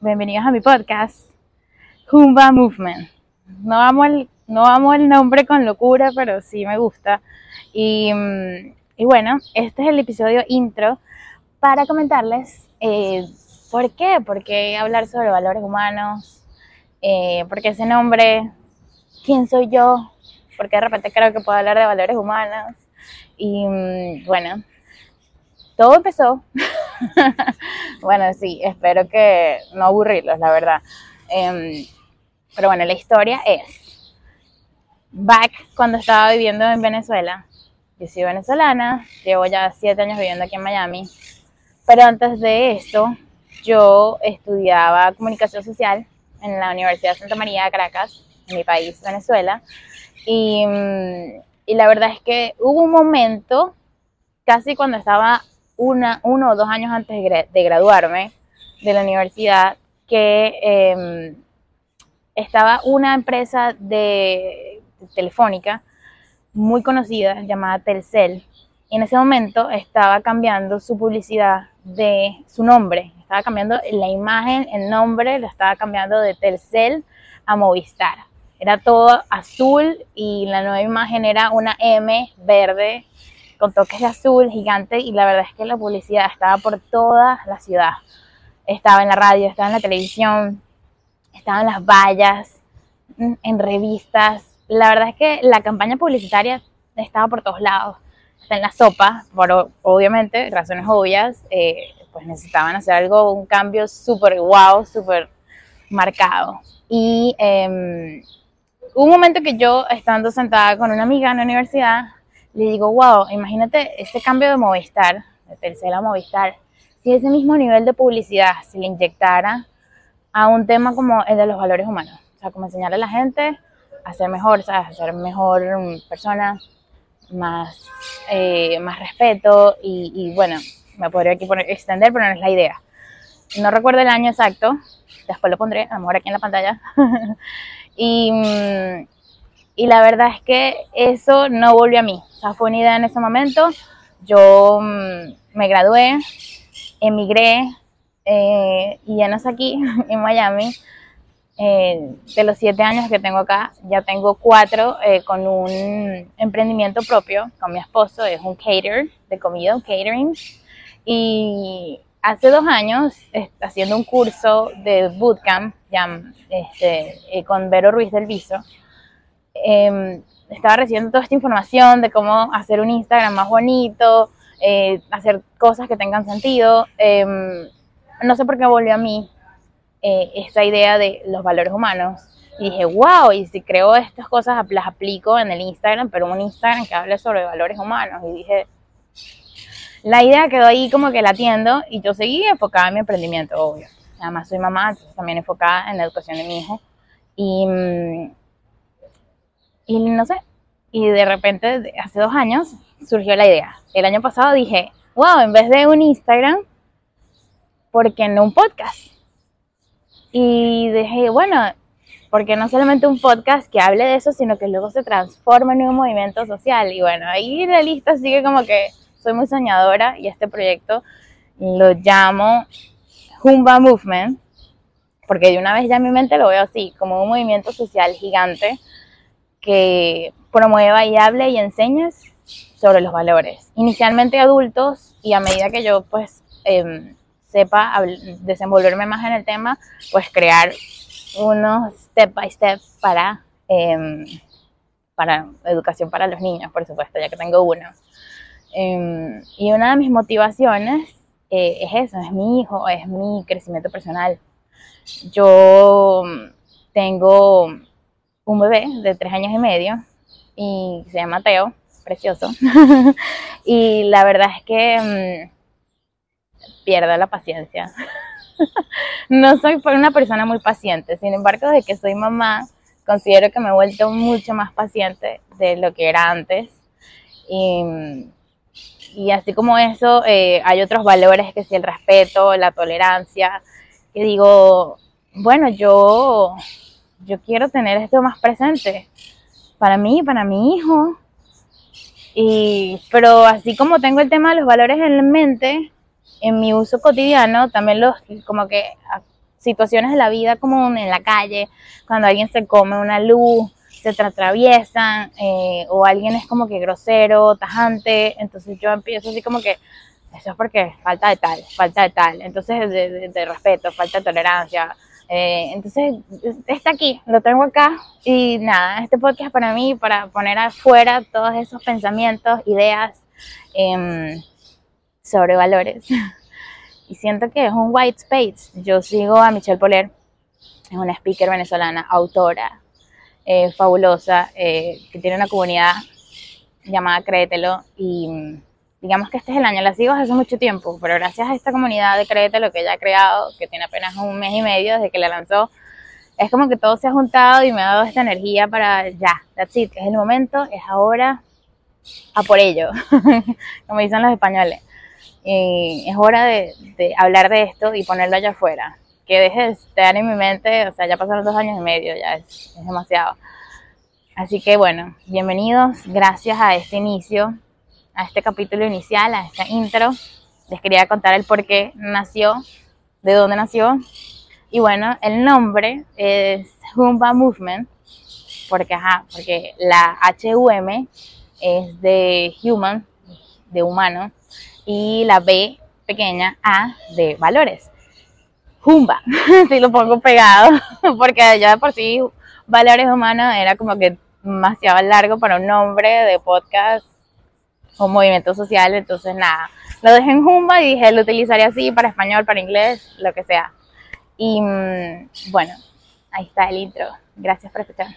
Bienvenidos a mi podcast, Humba Movement. No amo el, no amo el nombre con locura, pero sí me gusta. Y, mm, y bueno, este es el episodio intro para comentarles eh, por qué, por qué hablar sobre valores humanos, eh, por qué ese nombre, quién soy yo, porque de repente creo que puedo hablar de valores humanos. Y mm, bueno, todo empezó. bueno, sí, espero que no aburrirlos, la verdad. Em, pero bueno, la historia es, back cuando estaba viviendo en Venezuela, yo soy venezolana, llevo ya siete años viviendo aquí en Miami, pero antes de eso yo estudiaba comunicación social en la Universidad de Santa María de Caracas, en mi país, Venezuela, y, mm, y la verdad es que hubo un momento, casi cuando estaba una, uno o dos años antes de graduarme de la universidad, que em, estaba una empresa de, telefónica muy conocida llamada Telcel. Y en ese momento estaba cambiando su publicidad de su nombre, estaba cambiando la imagen, el nombre, lo estaba cambiando de Telcel a Movistar. Era todo azul y la nueva imagen era una M verde con toques de azul gigante y la verdad es que la publicidad estaba por toda la ciudad. Estaba en la radio, estaba en la televisión, estaba en las vallas, en revistas. La verdad es que la campaña publicitaria estaba por todos lados. Está en la sopa, por obviamente, razones obvias, eh, pues necesitaban hacer algo, un cambio súper wow, súper marcado. Y eh, un momento que yo, estando sentada con una amiga en la universidad, le digo, wow, imagínate este cambio de Movistar, de Telcel a Movistar, si ese mismo nivel de publicidad se le inyectara a un tema como el de los valores humanos, o sea, como enseñarle a la gente a ser mejor, a ser mejor persona, más, eh, más respeto y, bueno, me podría aquí poner, extender, pero no es la idea. No recuerdo el año exacto, después lo pondré, a lo mejor aquí en la pantalla. y mm, y la verdad es que eso no volvió a mí. O sea, fue una idea en ese momento. Yo mm, me gradué, emigré eh, y ya no sé aquí, en Miami. Eh, de los siete años que tengo acá, ya tengo cuatro eh, con un emprendimiento propio con mi esposo. Es un cater de comida, un catering. Y hace dos años, haciendo un curso de bootcamp ya, este, con Vero Ruiz del Viso, Em, estaba recibiendo toda esta información de cómo hacer un Instagram más bonito, eh, hacer cosas que tengan sentido. Em, no sé por qué volvió a mí eh, esta idea de los valores humanos. Y dije, wow, y si creo estas cosas las aplico en el Instagram, pero un Instagram que hable sobre valores humanos. Y dije, la idea quedó ahí como que la atiendo y yo seguí enfocada en mi emprendimiento, obvio. Además soy mamá, también enfocada en la educación de mi hijo. Y, mm, y no sé, y de repente, hace dos años, surgió la idea. El año pasado dije, wow, en vez de un Instagram, ¿por qué no un podcast? Y dije, bueno, porque no solamente un podcast que hable de eso, sino que luego se transforme en un movimiento social. Y bueno, ahí la lista sigue como que soy muy soñadora y este proyecto lo llamo Humba Movement, porque de una vez ya en mi mente lo veo así, como un movimiento social gigante que promueva y hable y enseñes sobre los valores. Inicialmente adultos y a medida que yo pues em, sepa desenvolverme más en el tema, pues crear unos step by step para, em, para educación para los niños, por supuesto, ya que tengo uno. Em, y una de mis motivaciones eh, es eso, es mi hijo, es mi crecimiento personal. Yo tengo un bebé de tres años y medio y se llama Teo, precioso. y la verdad es que mm, pierdo la paciencia. no soy una persona muy paciente, sin embargo, desde que soy mamá, considero que me he vuelto mucho más paciente de lo que era antes. Y, y así como eso, eh, hay otros valores que si el respeto, la tolerancia, que digo, bueno, yo yo quiero tener esto más presente para mí, para mi hijo. Y, pero así como tengo el tema de los valores en mente, en mi uso cotidiano, también los, como que situaciones de la vida como en la calle, cuando alguien se come una luz, se atraviesan, eh, o alguien es como que grosero, tajante, entonces yo empiezo así como que, eso es porque falta de tal, falta de tal, entonces de, respeto, falta de tolerancia, eh, entonces está aquí, lo tengo acá y nada, este podcast para mí, para poner afuera todos esos pensamientos, ideas em, sobre valores. y siento que es un white space. Yo sigo a Michelle Poler, es una speaker venezolana, autora, eh, fabulosa, eh, que tiene una comunidad llamada Créetelo y mm, digamos que este es el año, la sigo hace mucho tiempo, pero gracias a esta comunidad de Créetelo que ella ha creado, que tiene apenas un mes y medio desde que la lanzó, es como que todo se ha juntado y me ha dado esta energía para ya, that's it, es el momento, es ahora, a por ello, como dicen los españoles. Y es hora de, hablar de esto y ponerlo allá afuera. Que deje de estar en mi mente, o sea, ya pasaron dos años y medio, ya es, demasiado. Así que bueno, bienvenidos, gracias a este inicio, a este capítulo inicial, a esta intro. Les quería contar el por qué nació, de dónde nació. Y bueno, el nombre es Humba Movement, porque, ajá, porque la HUM es de human, de humano, y la B pequeña A de valores. Jumba, si lo pongo pegado, porque ya de por sí valores humanos era como que demasiado largo para un nombre de podcast o movimiento social, entonces nada, lo dejé en Jumba y dije, lo utilizaría así para español, para inglés, lo que sea. Y mm, bueno, ahí está el intro. Gracias por escuchar.